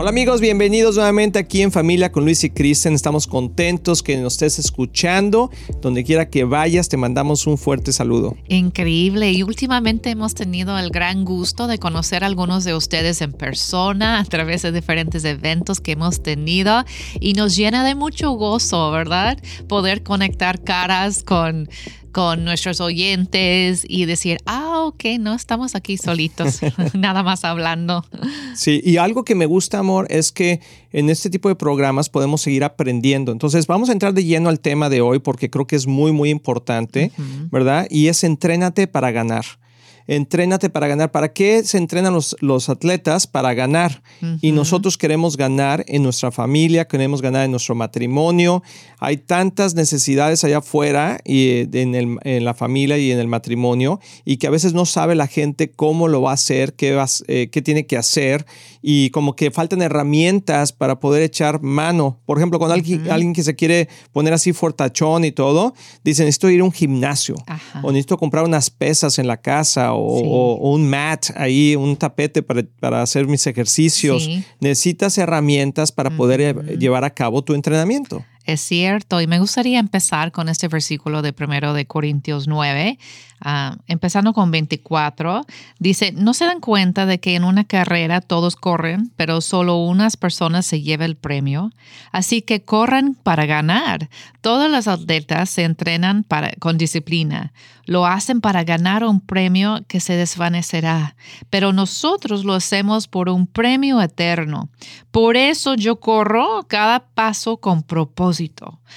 Hola amigos, bienvenidos nuevamente aquí en Familia con Luis y Kristen. Estamos contentos que nos estés escuchando. Donde quiera que vayas, te mandamos un fuerte saludo. Increíble. Y últimamente hemos tenido el gran gusto de conocer a algunos de ustedes en persona a través de diferentes eventos que hemos tenido. Y nos llena de mucho gozo, ¿verdad? Poder conectar caras con con nuestros oyentes y decir, ah, ok, no estamos aquí solitos, nada más hablando. Sí, y algo que me gusta, amor, es que en este tipo de programas podemos seguir aprendiendo. Entonces, vamos a entrar de lleno al tema de hoy porque creo que es muy, muy importante, ¿verdad? Y es entrénate para ganar entrénate para ganar. ¿Para qué se entrenan los, los atletas? Para ganar. Y nosotros queremos ganar en nuestra familia, queremos ganar en nuestro matrimonio. Hay tantas necesidades allá afuera y en, en la familia y en el matrimonio y que a veces no sabe la gente cómo lo va a hacer, qué, va, eh, qué tiene que hacer y como que faltan herramientas para poder echar mano. Por ejemplo, cuando alguien, alguien que se quiere poner así fortachón y todo, dice, necesito ir a un gimnasio o necesito comprar unas pesas en la casa o, un mat ahí, un tapete para, hacer mis ejercicios. Necesitas herramientas para poder llevar a cabo tu entrenamiento. Es cierto, y me gustaría empezar con este versículo de primero de Corintios 9, ah, empezando con 24. Dice, ¿no se dan cuenta de que en una carrera todos corren, pero solo unas personas se lleva el premio? Así que corran para ganar. Todas las atletas se entrenan para, con disciplina. Lo hacen para ganar un premio que se desvanecerá, pero nosotros lo hacemos por un premio eterno. Por eso yo corro cada paso con propósito.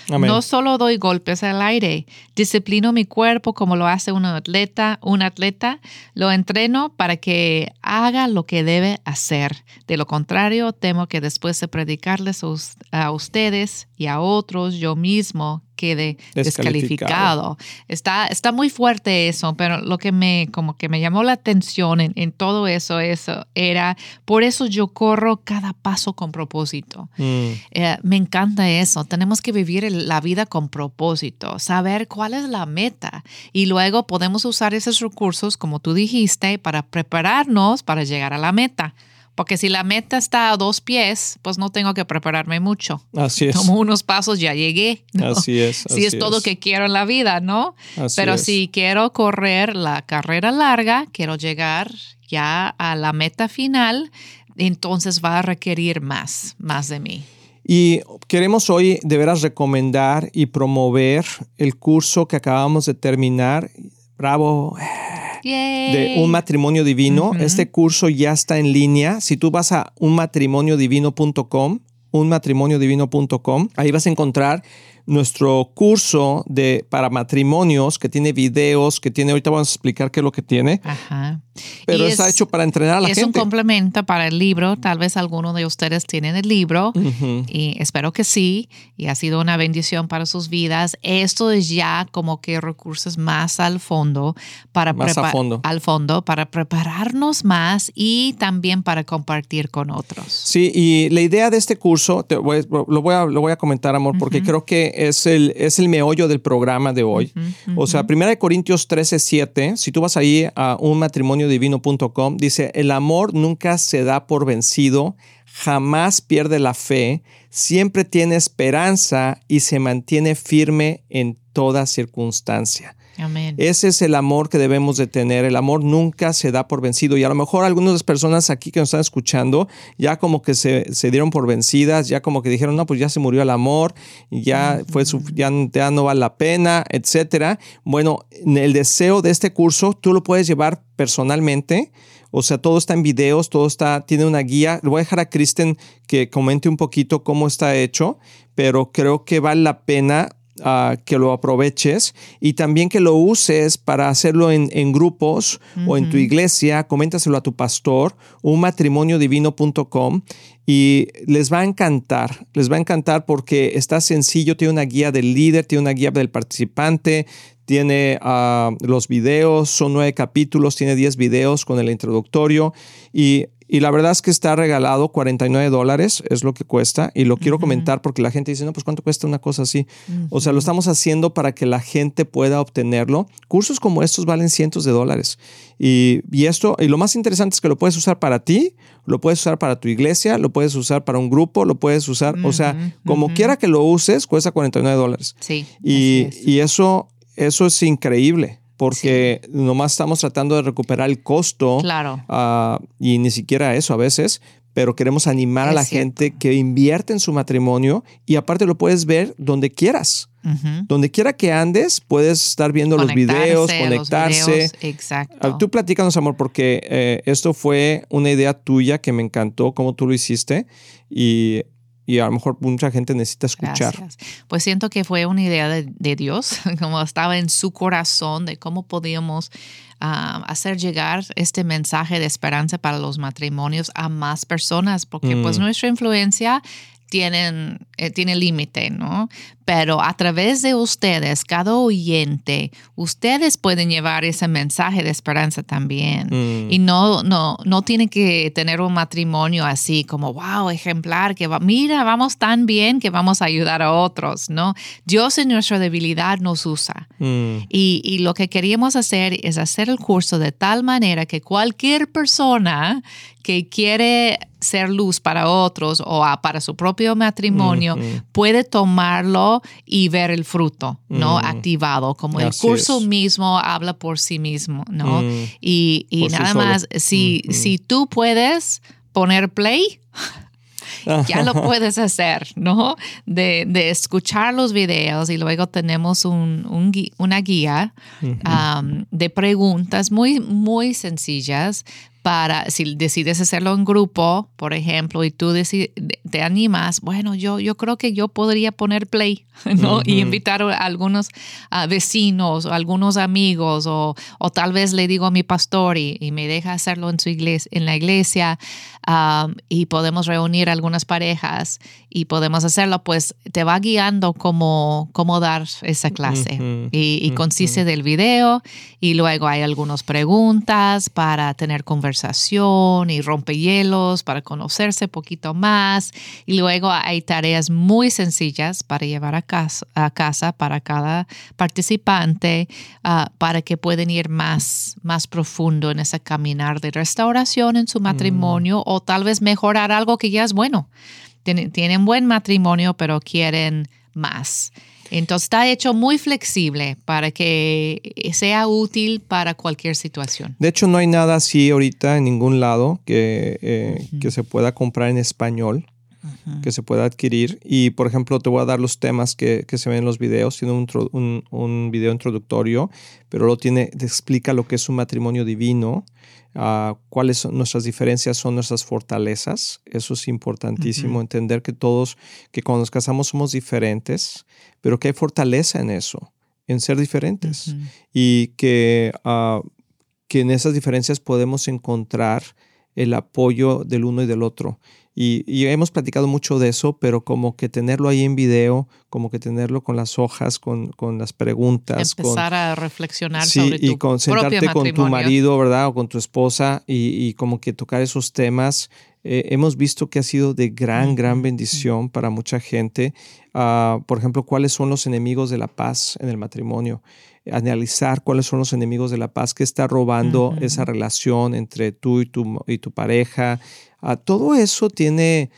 No solo doy golpes al aire, disciplino mi cuerpo como lo hace un atleta, un atleta, lo entreno para que haga lo que debe hacer. De lo contrario, temo que después de predicarles a ustedes y a otros, yo mismo quede descalificado. Está, está muy fuerte eso, pero lo que me, como que me llamó la atención en, todo eso, eso era, por eso yo corro cada paso con propósito. Mm. Eh, me encanta eso. Tenemos que vivir la vida con propósito, saber cuál es la meta y luego podemos usar esos recursos, como tú dijiste, para prepararnos para llegar a la meta. Porque si la meta está a dos pies, pues no tengo que prepararme mucho. Así es. Tomo unos pasos, ya llegué. Así es. si es todo que quiero en la vida, ¿no? Pero si quiero correr la carrera larga, quiero llegar ya a la meta final, entonces va a requerir más, más de mí. Y queremos hoy de veras recomendar y promover el curso que acabamos de terminar. Bravo de Un Matrimonio Divino. Este curso ya está en línea. Si tú vas a unmatrimoniodivino.com, unmatrimoniodivino.com, ahí vas a encontrar nuestro curso de, para matrimonios que tiene videos, que tiene, ahorita vamos a explicar qué es lo que tiene. Ajá. Pero está hecho para entrenar a la gente. Es un complemento para el libro. Tal vez alguno de ustedes tienen el libro y espero que sí. Y ha sido una bendición para sus vidas. Esto es ya como que recursos más al fondo para más a fondo. al fondo para prepararnos más y también para compartir con otros. Sí, y la idea de este curso, lo, voy a, lo voy a comentar, amor, porque creo que es el, es el meollo del programa de hoy. O sea, 1 Corintios 13, 7, si tú vas ahí a unmatrimoniodivino.com, dice, el amor nunca se da por vencido, jamás pierde la fe, siempre tiene esperanza y se mantiene firme en toda circunstancia. Ese es el amor que debemos de tener. El amor nunca se da por vencido. Y a lo mejor algunas personas aquí que nos están escuchando ya como que se, dieron por vencidas, ya como que dijeron, no, pues ya se murió el amor, ya, fue su, ya, no vale la pena, etcétera. Bueno, el deseo de este curso tú lo puedes llevar personalmente. O sea, todo está en videos, todo está, tiene una guía. Le voy a dejar a Kristen que comente un poquito cómo está hecho, pero creo que vale la pena ah, que lo aproveches y también que lo uses para hacerlo en, grupos o en tu iglesia. Coméntaselo a tu pastor, unmatrimoniodivino.com y les va a encantar. Les va a encantar porque está sencillo, tiene una guía del líder, tiene una guía del participante, tiene ah, los videos, son nueve capítulos, tiene diez videos con el introductorio y y la verdad es que está regalado 49 dólares, es lo que cuesta. Y lo quiero comentar porque la gente dice, no, pues ¿cuánto cuesta una cosa así? O sea, lo estamos haciendo para que la gente pueda obtenerlo. Cursos como estos valen cientos de dólares. Y, esto, y lo más interesante es que lo puedes usar para ti, lo puedes usar para tu iglesia, lo puedes usar para un grupo, lo puedes usar, o sea, como quiera que lo uses, cuesta 49 dólares. Sí. Y, y eso, eso es increíble porque nomás estamos tratando de recuperar el costo. Claro. Ah, y ni siquiera eso a veces, pero queremos animar a la gente que invierte en su matrimonio y aparte lo puedes ver donde quieras. Donde quiera que andes, puedes estar viendo los videos, conectarse. exacto. Ah, tú platícanos, amor, porque eh, esto fue una idea tuya que me encantó, cómo tú lo hiciste. Y y a lo mejor mucha gente necesita escuchar. Pues siento que fue una idea de, Dios, como estaba en su corazón, de cómo podíamos ah, hacer llegar este mensaje de esperanza para los matrimonios a más personas, porque pues mm. nuestra influencia tienen, eh, tiene límite, ¿no? Pero a través de ustedes, cada oyente, ustedes pueden llevar ese mensaje de esperanza también. Mm. Y no, no, no tienen que tener un matrimonio así como, wow, ejemplar, que va, mira, vamos tan bien que vamos a ayudar a otros, ¿no? Dios en nuestra debilidad nos usa. Mm. Y, y lo que queríamos hacer es hacer el curso de tal manera que cualquier persona que quiere ser luz para otros o para su propio matrimonio, puede tomarlo y ver el fruto, ¿no? Activado, como el curso mismo habla por sí mismo, ¿no? Mm. Y, nada más, si, si tú puedes poner play, ya lo puedes hacer, ¿no? De, escuchar los videos y luego tenemos un, una guía de preguntas muy, muy sencillas para, si decides hacerlo en grupo, por ejemplo, y tú te animas, bueno, yo, yo creo que yo podría poner play, ¿no? Y invitar a algunos vecinos o algunos amigos, o, o, tal vez le digo a mi pastor y, me deja hacerlo en, su iglesia, en la iglesia, y podemos reunir algunas parejas y podemos hacerlo, pues te va guiando cómo, cómo dar esa clase. y, y consiste del video, y luego hay algunas preguntas para tener conversación conversación y rompehielos para conocerse poquito más. Y luego hay tareas muy sencillas para llevar a casa, a casa para cada participante ah, para que puedan ir más, más profundo en ese caminar de restauración en su mm. matrimonio o tal vez mejorar algo que ya es bueno. Tienen, tienen buen matrimonio, pero quieren más. Entonces está hecho muy flexible para que sea útil para cualquier situación. De hecho, no hay nada así ahorita en ningún lado que, eh, que se pueda comprar en español, que se pueda adquirir. Y, por ejemplo, te voy a dar los temas que, que se ven en los videos. Tiene un, un, un, video introductorio, pero lo tiene, te explica lo que es un matrimonio divino. Uh, cuáles son nuestras diferencias, son nuestras fortalezas. Eso es importantísimo, entender que todos, que cuando nos casamos somos diferentes, pero que hay fortaleza en eso, en ser diferentes. Y que, uh, que en esas diferencias podemos encontrar el apoyo del uno y del otro. Y, hemos platicado mucho de eso, pero como que tenerlo ahí en video, como que tenerlo con las hojas, con, con las preguntas. Empezar a reflexionar sobre tu y con, sentarte con tu marido, ¿verdad? O con tu esposa y, y como que tocar esos temas. Eh, hemos visto que ha sido de gran, gran bendición para mucha gente. Ah, por ejemplo, cuáles son los enemigos de la paz en el matrimonio analizar cuáles son los enemigos de la paz que está robando esa relación entre tú y tu, y tu pareja, todo eso tiene,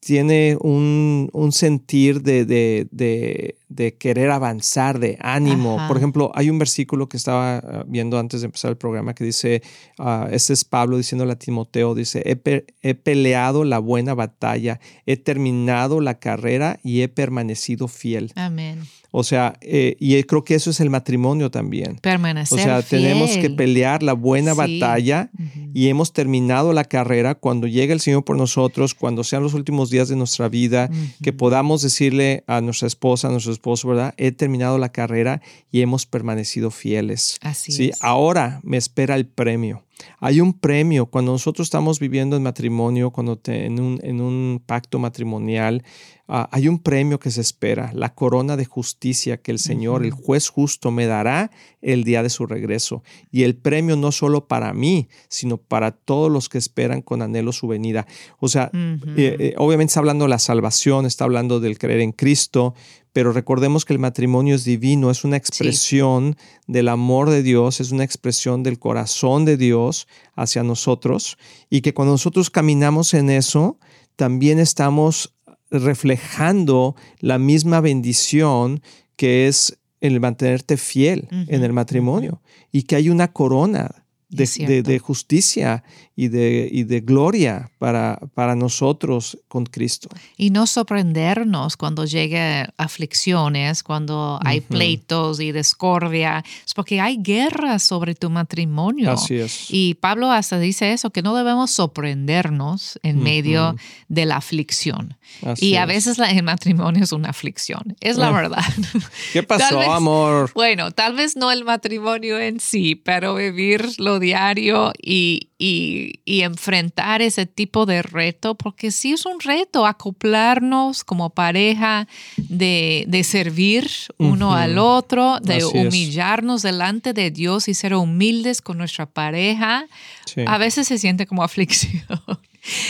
tiene un, sentir de, querer avanzar, de ánimo. Por ejemplo, hay un versículo que estaba ah, viendo antes de empezar el programa que dice, uh, este es Pablo diciéndole a Timoteo, dice, he, peleado la buena batalla, he terminado la carrera y he permanecido fiel. Amén. O sea, eh, y creo que eso es el matrimonio también. Permanecer. O sea, tenemos que pelear la buena batalla y hemos terminado la carrera, cuando llegue el Señor por nosotros, cuando sean los últimos días de nuestra vida, que podamos decirle a nuestra esposa, a nuestro esposo, ¿verdad? He terminado la carrera y hemos permanecido fieles. Así ¿sí? es. Ahora me espera el premio. Hay un premio cuando nosotros estamos viviendo en matrimonio, cuando te, en, un, en, un, pacto matrimonial, uh, hay un premio que se espera, la corona de justicia que el Señor, uh -huh. el juez justo, me dará el día de su regreso. Y el premio no solo para mí, sino para todos los que esperan con anhelo su venida. O sea, uh -huh. eh, eh, obviamente está hablando de la salvación, está hablando del creer en Cristo, pero recordemos que el matrimonio es divino, es una expresión sí. del amor de Dios, es una expresión del corazón de Dios hacia nosotros y que cuando nosotros caminamos en eso, también estamos reflejando la misma bendición que es el mantenerte fiel uh -huh. en el matrimonio y que hay una corona de, de, de, justicia y de, y de gloria para, para nosotros con Cristo. Y no sorprendernos cuando llegue aflicciones, cuando hay uh -huh. pleitos y discordia, es porque hay guerra sobre tu matrimonio. Así es. Y Pablo hasta dice eso, que no debemos sorprendernos en uh -huh. medio de la aflicción. Así y a es. veces la, el matrimonio es una aflicción, es la Ah. verdad. ¿Qué pasó, vez, amor? Bueno, tal vez no el matrimonio en sí, pero vivirlo diario y, y, y, enfrentar ese tipo de reto, porque sí es un reto acoplarnos como pareja, de, de servir uno uh -huh. al otro, de Así humillarnos es. delante de Dios y ser humildes con nuestra pareja. Sí. A veces se siente como aflicción.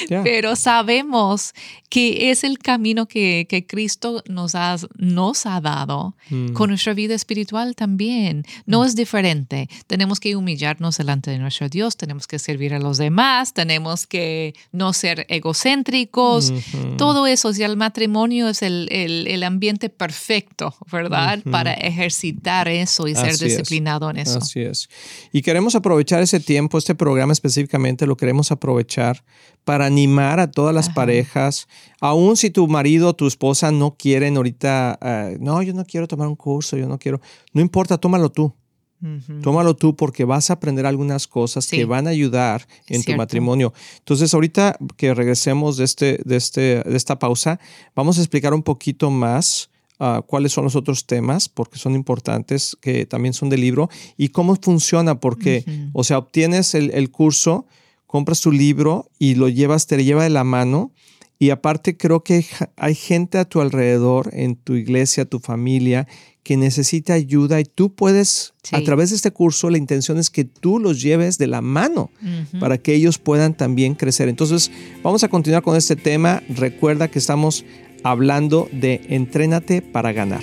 Yeah. Pero sabemos que es el camino que, que Cristo nos ha, nos ha dado mm. con nuestra vida espiritual también. No mm. es diferente. Tenemos que humillarnos delante de nuestro Dios, tenemos que servir a los demás, tenemos que no ser egocéntricos. Mm -hmm. Todo eso, si el matrimonio es el, el, el ambiente perfecto, ¿verdad? -hmm. Para ejercitar eso y ser disciplinado es. en eso. Así es. Y queremos aprovechar ese tiempo, este programa específicamente lo queremos aprovechar para animar a todas las Ajá. parejas, aun si tu marido o tu esposa no quieren ahorita, uh, no, yo no quiero tomar un curso, yo no quiero, no importa, tómalo tú. Uh -huh. Tómalo tú porque vas a aprender algunas cosas sí. que van a ayudar es en cierto. tu matrimonio. Entonces, ahorita que regresemos de, este, de, este, de esta pausa, vamos a explicar un poquito más uh, cuáles son los otros temas, porque son importantes, que también son del libro, y cómo funciona, porque, uh -huh. o sea, obtienes el, el curso, compras tu libro y lo llevas, te lleva de la mano. Y aparte creo que hay gente a tu alrededor, en tu iglesia, tu familia, que necesita ayuda y tú puedes, Sí. a través de este curso, la intención es que tú los lleves de la mano para que ellos puedan también crecer. Entonces, vamos a continuar con este tema. Recuerda que estamos hablando de entrénate para ganar.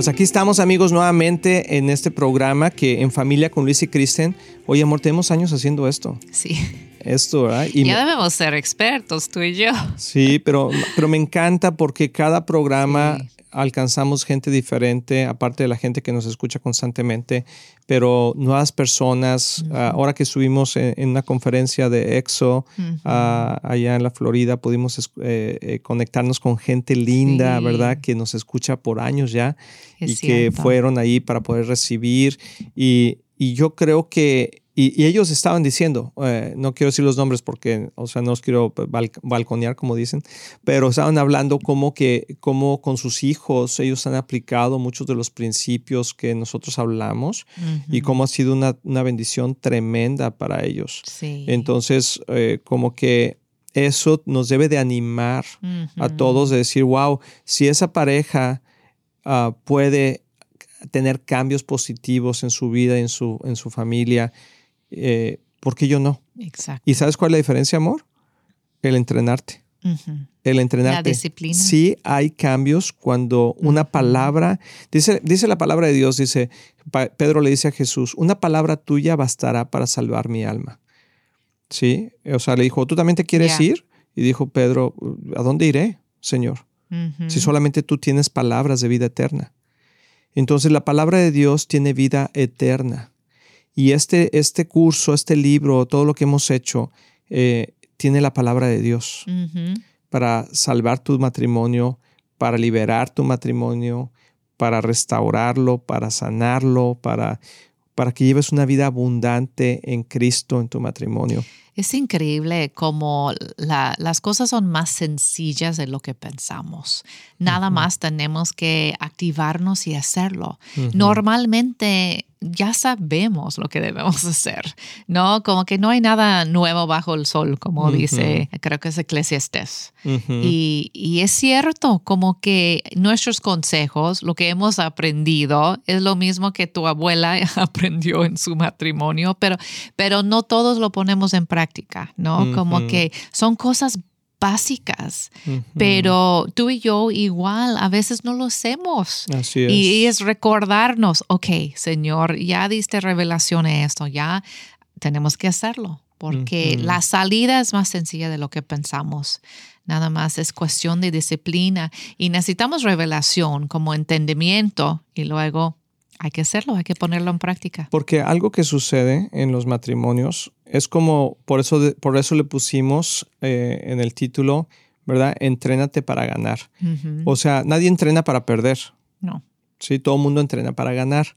Pues aquí estamos amigos nuevamente en este programa que en familia con Luis y Kristen, oye amor, tenemos años haciendo esto. Sí. Esto, ¿verdad? Y ya me- debemos ser expertos, tú y yo. Sí, pero, pero me encanta porque cada programa Sí. Alcanzamos gente diferente, aparte de la gente que nos escucha constantemente, pero nuevas personas. Ah, ahora que estuvimos en, en una conferencia de EXO Ujú. ah, allá en la Florida, pudimos eh, eh, conectarnos con gente linda, Sí. ¿verdad? Que nos escucha por años ya Es y que fueron ahí para poder recibir. Y, y yo creo que, y, y ellos estaban diciendo, eh, no quiero decir los nombres porque, o sea, no os quiero bal- balconear, como dicen, pero estaban hablando como que, como con sus hijos ellos han aplicado muchos de los principios que nosotros hablamos y cómo ha sido una, una bendición tremenda para ellos. Sí. Entonces, eh, como que eso nos debe de animar a todos de decir, wow, si esa pareja ah, puede tener cambios positivos en su vida, en su, en su familia, eh, ¿por qué yo no? Exacto. ¿Y sabes cuál es la diferencia, amor? El entrenarte. El entrenarte. disciplina. Sí hay cambios cuando una palabra, dice, dice la palabra de Dios, dice, Pedro le dice a Jesús, una palabra tuya bastará para salvar mi alma. ¿Sí? O sea, le dijo, ¿tú también te quieres ir? Y dijo Pedro, ¿a dónde iré, Señor? Si solamente tú tienes palabras de vida eterna. Entonces la palabra de Dios tiene vida eterna. Y este, este curso, este libro, todo lo que hemos hecho, eh, tiene la palabra de Dios para salvar tu matrimonio, para liberar tu matrimonio, para restaurarlo, para sanarlo, para, para que lleves una vida abundante en Cristo en tu matrimonio. Es increíble como la- las cosas son más sencillas de lo que pensamos. Nada más tenemos que activarnos y hacerlo. Normalmente ya sabemos lo que debemos hacer, ¿no? Como que no hay nada nuevo bajo el sol, como dice, creo que es Eclesiastes. Y, y es cierto, como que nuestros consejos, lo que hemos aprendido, es lo mismo que tu abuela aprendió en su matrimonio, pero, pero no todos lo ponemos en práctica, ¿no? Como que son cosas básicas, pero tú y yo igual a veces no lo hacemos. Así es. Y es recordarnos, ok, Señor, ya diste revelación a esto, ya tenemos que hacerlo, porque la salida es más sencilla de lo que pensamos. Nada más es cuestión de disciplina y necesitamos revelación como entendimiento y luego hay que hacerlo, hay que ponerlo en práctica. Porque algo que sucede en los matrimonios es como, por eso, de- por eso le pusimos eh, en el título, ¿verdad? Entrénate para ganar. O sea, nadie entrena para perder, No. ¿sí? Todo el mundo entrena para ganar.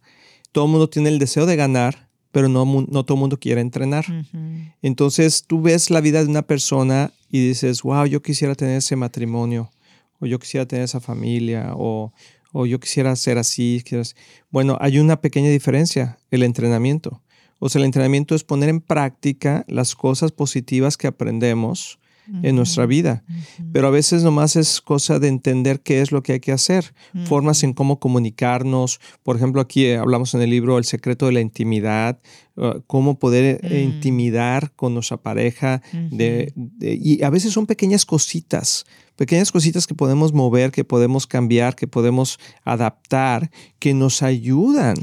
Todo el mundo tiene el deseo de ganar, pero no, no todo el mundo quiere entrenar. Entonces tú ves la vida de una persona y dices, wow, yo quisiera tener ese matrimonio, o yo quisiera tener esa familia, o, o yo quisiera ser así. quisiera ser-". Bueno, hay una pequeña diferencia, el entrenamiento. O sea, el entrenamiento es poner en práctica las cosas positivas que aprendemos en nuestra vida. Pero a veces nomás es cosa de entender qué es lo que hay que hacer, formas en cómo comunicarnos. Por ejemplo, aquí eh, hablamos en el libro El secreto de la intimidad, uh, cómo poder eh, Mm. intimidar con nuestra pareja. de- de- y a veces son pequeñas cositas, pequeñas cositas que podemos mover, que podemos cambiar, que podemos adaptar, que nos ayudan.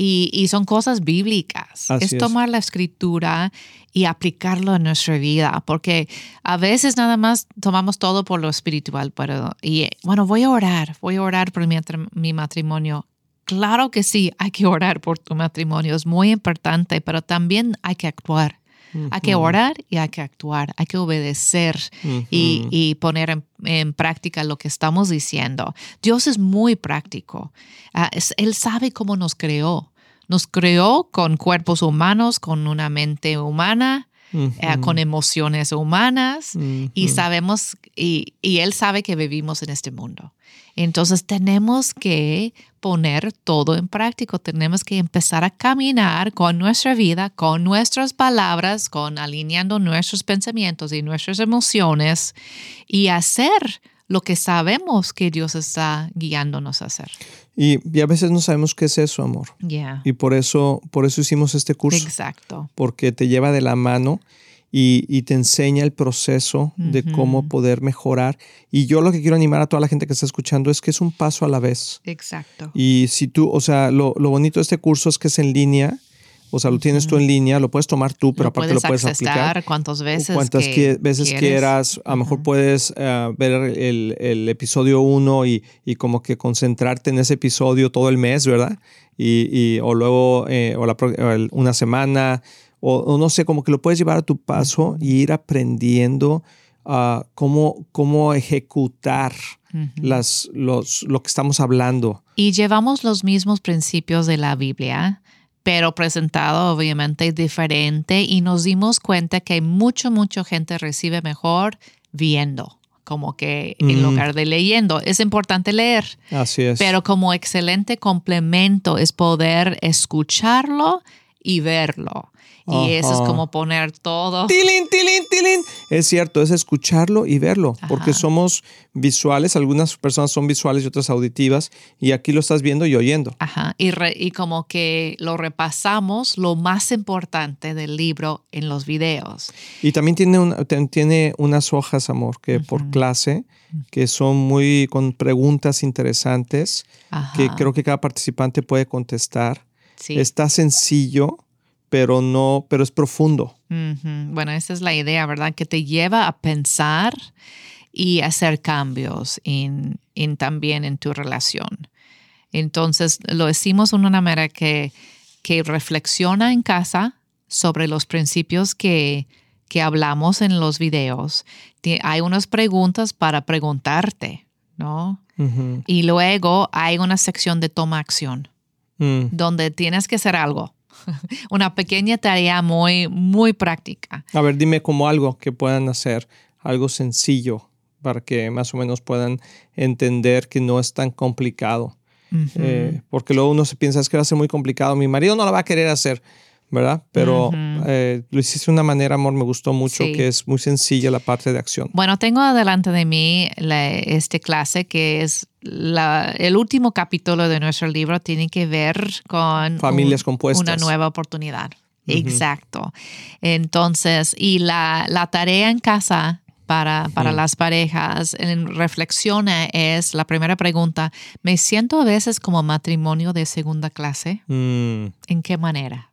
Y, y son cosas bíblicas. Así es es. tomar la escritura y aplicarlo en nuestra vida, porque a veces nada más tomamos todo por lo espiritual, pero, y bueno, voy a orar, voy a orar por mi, mi matrimonio. Claro que sí, hay que orar por tu matrimonio, es muy importante, pero también hay que actuar. Hay que orar y hay que actuar, hay que obedecer y, y poner en, en práctica lo que estamos diciendo. Dios es muy práctico. Ah, es- él sabe cómo nos creó. Nos creó con cuerpos humanos, con una mente humana, eh, con emociones humanas y sabemos, y, y Él sabe que vivimos en este mundo. Entonces tenemos que poner todo en práctico, tenemos que empezar a caminar con nuestra vida, con nuestras palabras, con alineando nuestros pensamientos y nuestras emociones y hacer lo que sabemos que Dios está guiándonos a hacer. Y, y a veces no sabemos qué es eso, amor. Y por eso, por eso hicimos este curso. Exacto. porque te lleva de la mano y, y te enseña el proceso de cómo poder mejorar. Y yo lo que quiero animar a toda la gente que está escuchando es que es un paso a la vez. Exacto. Y si tú, o sea, lo, lo bonito de este curso es que es en línea, o sea, lo tienes tú en línea, lo puedes tomar tú, pero Lo aparte lo puedes aplicar. cuantas veces que qui- veces quieres. quieras, a lo mejor puedes eh, ver el, el episodio 1 y, y como que concentrarte en ese episodio todo el mes, ¿verdad? Y, y- o luego, eh, o la una semana, o, o no sé, como que lo puedes llevar a tu paso y ir aprendiendo ah, cómo, cómo ejecutar las, los, lo que estamos hablando. Y llevamos los mismos principios de la Biblia, pero presentado obviamente diferente y nos dimos cuenta que mucho, mucha gente recibe mejor viendo, como que en Mm. lugar de leyendo. Es importante leer, Así es. pero como excelente complemento es poder escucharlo y verlo. Y eso es como poner todo. Tilín, tilín, tilín. Es cierto, es escucharlo y verlo, porque somos visuales, algunas personas son visuales y otras auditivas, y aquí lo estás viendo y oyendo. Ajá, y, re- y como que lo repasamos lo más importante del libro en los videos. Y también tiene, un- tiene unas hojas, amor, que por clase, que son muy con preguntas interesantes, que creo que cada participante puede contestar. sí. Está sencillo, pero no, pero es profundo. Bueno, esa es la idea, ¿verdad? Que te lleva a pensar y hacer cambios en, también en tu relación. Entonces, lo decimos de una manera que, que reflexiona en casa sobre los principios que, que hablamos en los videos. Hay unas preguntas para preguntarte, ¿no? Y luego hay una sección de toma acción, mm. donde tienes que hacer algo. una pequeña tarea muy, muy práctica. A ver, dime como algo que puedan hacer, algo sencillo para que más o menos puedan entender que no es tan complicado. Eh, porque luego uno se piensa es que va a ser muy complicado, mi marido no lo va a querer hacer. ¿Verdad? Pero eh, lo hiciste de una manera, amor, me gustó mucho, que es muy sencilla la parte de acción. Bueno, tengo adelante de mí este clase que es el último capítulo de nuestro libro, tiene que ver con familias compuestas. Una nueva oportunidad. Exacto. Entonces, y la, la tarea en casa para, para las parejas en reflexiona es la primera pregunta, ¿me siento a veces como matrimonio de segunda clase? Mm. ¿En qué manera?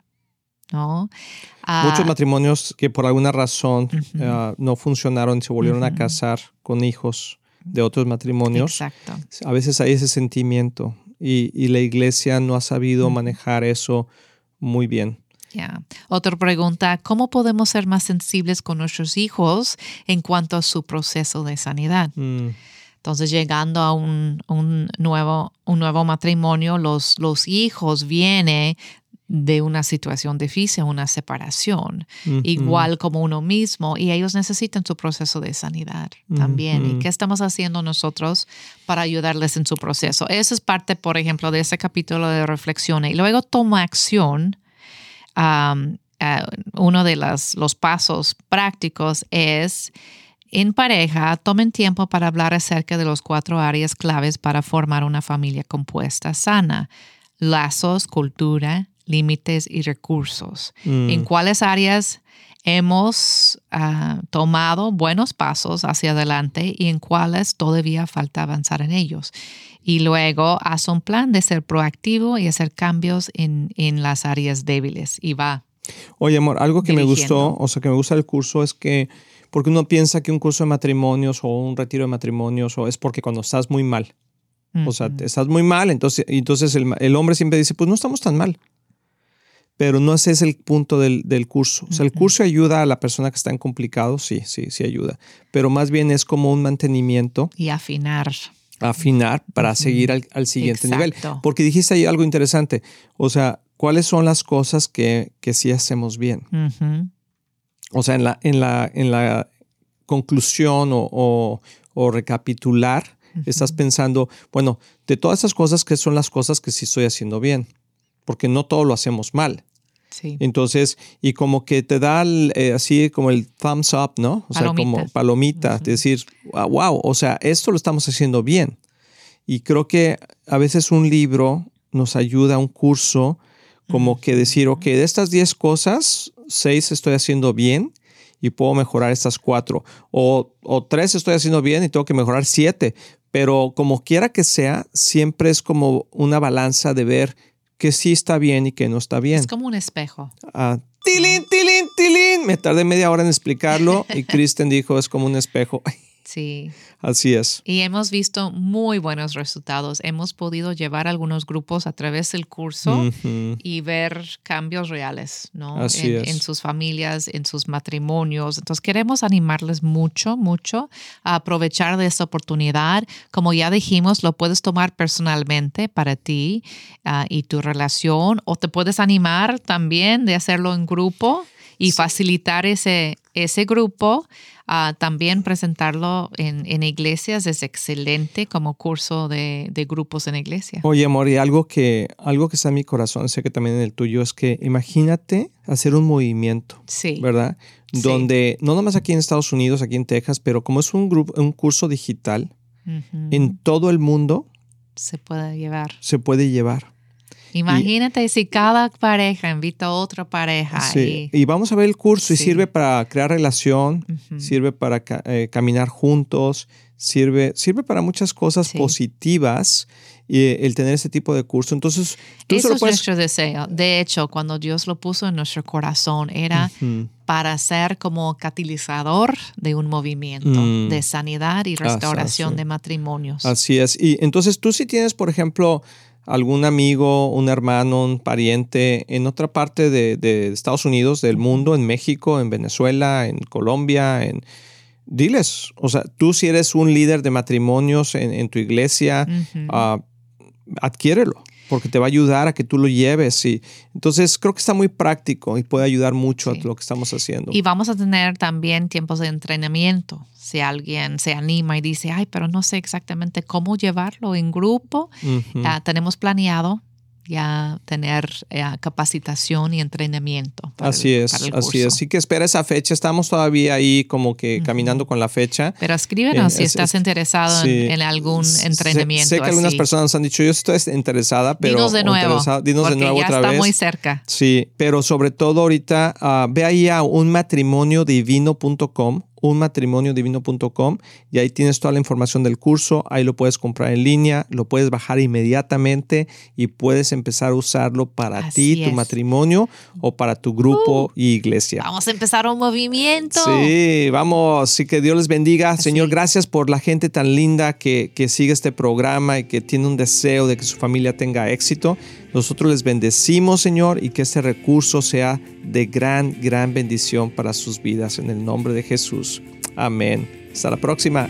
¿No? Muchos ah, matrimonios que por alguna razón ah, no funcionaron, se volvieron a casar con hijos de otros matrimonios. Exacto. A veces hay ese sentimiento y, la iglesia no ha sabido manejar eso muy bien. Otra pregunta, ¿cómo podemos ser más sensibles con nuestros hijos en cuanto a su proceso de sanidad? Mm. Entonces, llegando a un, nuevo, un nuevo matrimonio, los, los hijos vienen de una situación difícil, una separación, igual como uno mismo, y ellos necesitan su proceso de sanidad también. ¿Y qué estamos haciendo nosotros para ayudarles en su proceso? Esa es parte, por ejemplo, de ese capítulo de reflexión. Y luego toma acción. uno de los, los pasos prácticos es en pareja, tomen tiempo para hablar acerca de los cuatro áreas claves para formar una familia compuesta sana. Lazos, cultura, límites y recursos. Mm. En cuáles áreas hemos ah, tomado buenos pasos hacia adelante y en cuáles todavía falta avanzar en ellos. Y luego haz un plan de ser proactivo y hacer cambios en, las áreas débiles y va. Oye, amor, algo que me gustó, o sea, que me gusta el curso es que, porque uno piensa que un curso de matrimonios o un retiro de matrimonios o es porque cuando estás muy mal. O sea, estás muy mal, entonces, entonces el, el hombre siempre dice, pues no estamos tan mal pero no ese es el punto del, curso. O sea, el curso ayuda a la persona que está en complicado, sí, sí, sí ayuda, pero más bien es como un mantenimiento. Y afinar. Afinar para seguir al, siguiente nivel. Porque dijiste ahí algo interesante, o sea, ¿cuáles son las cosas que, que sí hacemos bien? O sea, en la, en la, en la conclusión o, recapitular, estás pensando, bueno, de todas esas cosas, ¿qué son las cosas que sí estoy haciendo bien? Porque no todo lo hacemos mal. Sí. Entonces, y como que te da eh, así como el thumbs up, ¿no? O sea, como palomita, decir, wow, o sea, esto lo estamos haciendo bien. Y creo que a veces un libro nos ayuda, un curso, como que decir, ok, de estas 10 cosas, 6 estoy haciendo bien y puedo mejorar estas 4. O, o 3 estoy haciendo bien y tengo que mejorar 7. Pero como quiera que sea, siempre es como una balanza de ver que sí está bien y que no está bien. Es como un espejo. Ah, tilín, tilín, tilín. Me tardé media hora en explicarlo y Kristen dijo, es como un espejo. Sí. Así es. Y hemos visto muy buenos resultados. Hemos podido llevar algunos grupos a través del curso y ver cambios reales, ¿no? Así en, en, sus familias, en sus matrimonios. Entonces queremos animarles mucho, mucho a aprovechar de esta oportunidad. Como ya dijimos, lo puedes tomar personalmente para ti ah, y tu relación o te puedes animar también de hacerlo en grupo y facilitar ese, ese grupo también presentarlo en, iglesias es excelente como curso de, grupos en iglesia. Oye, amor, y algo que, algo que está en mi corazón, sé que también en el tuyo, es que imagínate hacer un movimiento, sí. ¿verdad? Donde, no nomás aquí en Estados Unidos, aquí en Texas, pero como es un, grupo, un curso digital, en todo el mundo. Se puede llevar. Se puede llevar. Imagínate si cada pareja invita a otra pareja. Sí. Y, vamos a ver el curso y sirve para crear relación, sirve para eh, caminar juntos, sirve, sirve para muchas cosas positivas y eh, el tener ese tipo de curso. Entonces, tú Eso es nuestro deseo. De hecho, cuando Dios lo puso en nuestro corazón, era para ser como catalizador de un movimiento mm. de sanidad y restauración de matrimonios. Así es. Y entonces tú si tienes, por ejemplo, algún amigo, un hermano, un pariente en otra parte de, Estados Unidos, del mundo, en México, en Venezuela, en Colombia, en diles, o sea, tú si eres un líder de matrimonios en, tu iglesia, adquiérelo, porque te va a ayudar a que tú lo lleves. Y, entonces, creo que está muy práctico y puede ayudar mucho a lo que estamos haciendo. Y vamos a tener también tiempos de entrenamiento. Si alguien se anima y dice, ay, pero no sé exactamente cómo llevarlo en grupo, tenemos planeado ya tener eh, capacitación y entrenamiento. así es, así es. Así que espera esa fecha. Estamos todavía ahí como que caminando con la fecha. Pero escríbenos si estás interesado en, algún entrenamiento. Sé, que algunas personas han dicho, yo estoy interesada, pero... Dinos de nuevo. Dinos de nuevo ya otra está vez. muy cerca. Sí, pero sobre todo ahorita, uh, ve ahí a unmatrimoniodivino.com unmatrimoniodivino.com y ahí tienes toda la información del curso, ahí lo puedes comprar en línea, lo puedes bajar inmediatamente y puedes empezar a usarlo para ti, tu matrimonio o para tu grupo uh, y iglesia. Vamos a empezar un movimiento. Sí, vamos, sí que Dios les bendiga. Señor, gracias por la gente tan linda que, que sigue este programa y que tiene un deseo de que su familia tenga éxito. Nosotros les bendecimos, Señor, y que este recurso sea de gran, gran bendición para sus vidas. En el nombre de Jesús. Amén. Hasta la próxima.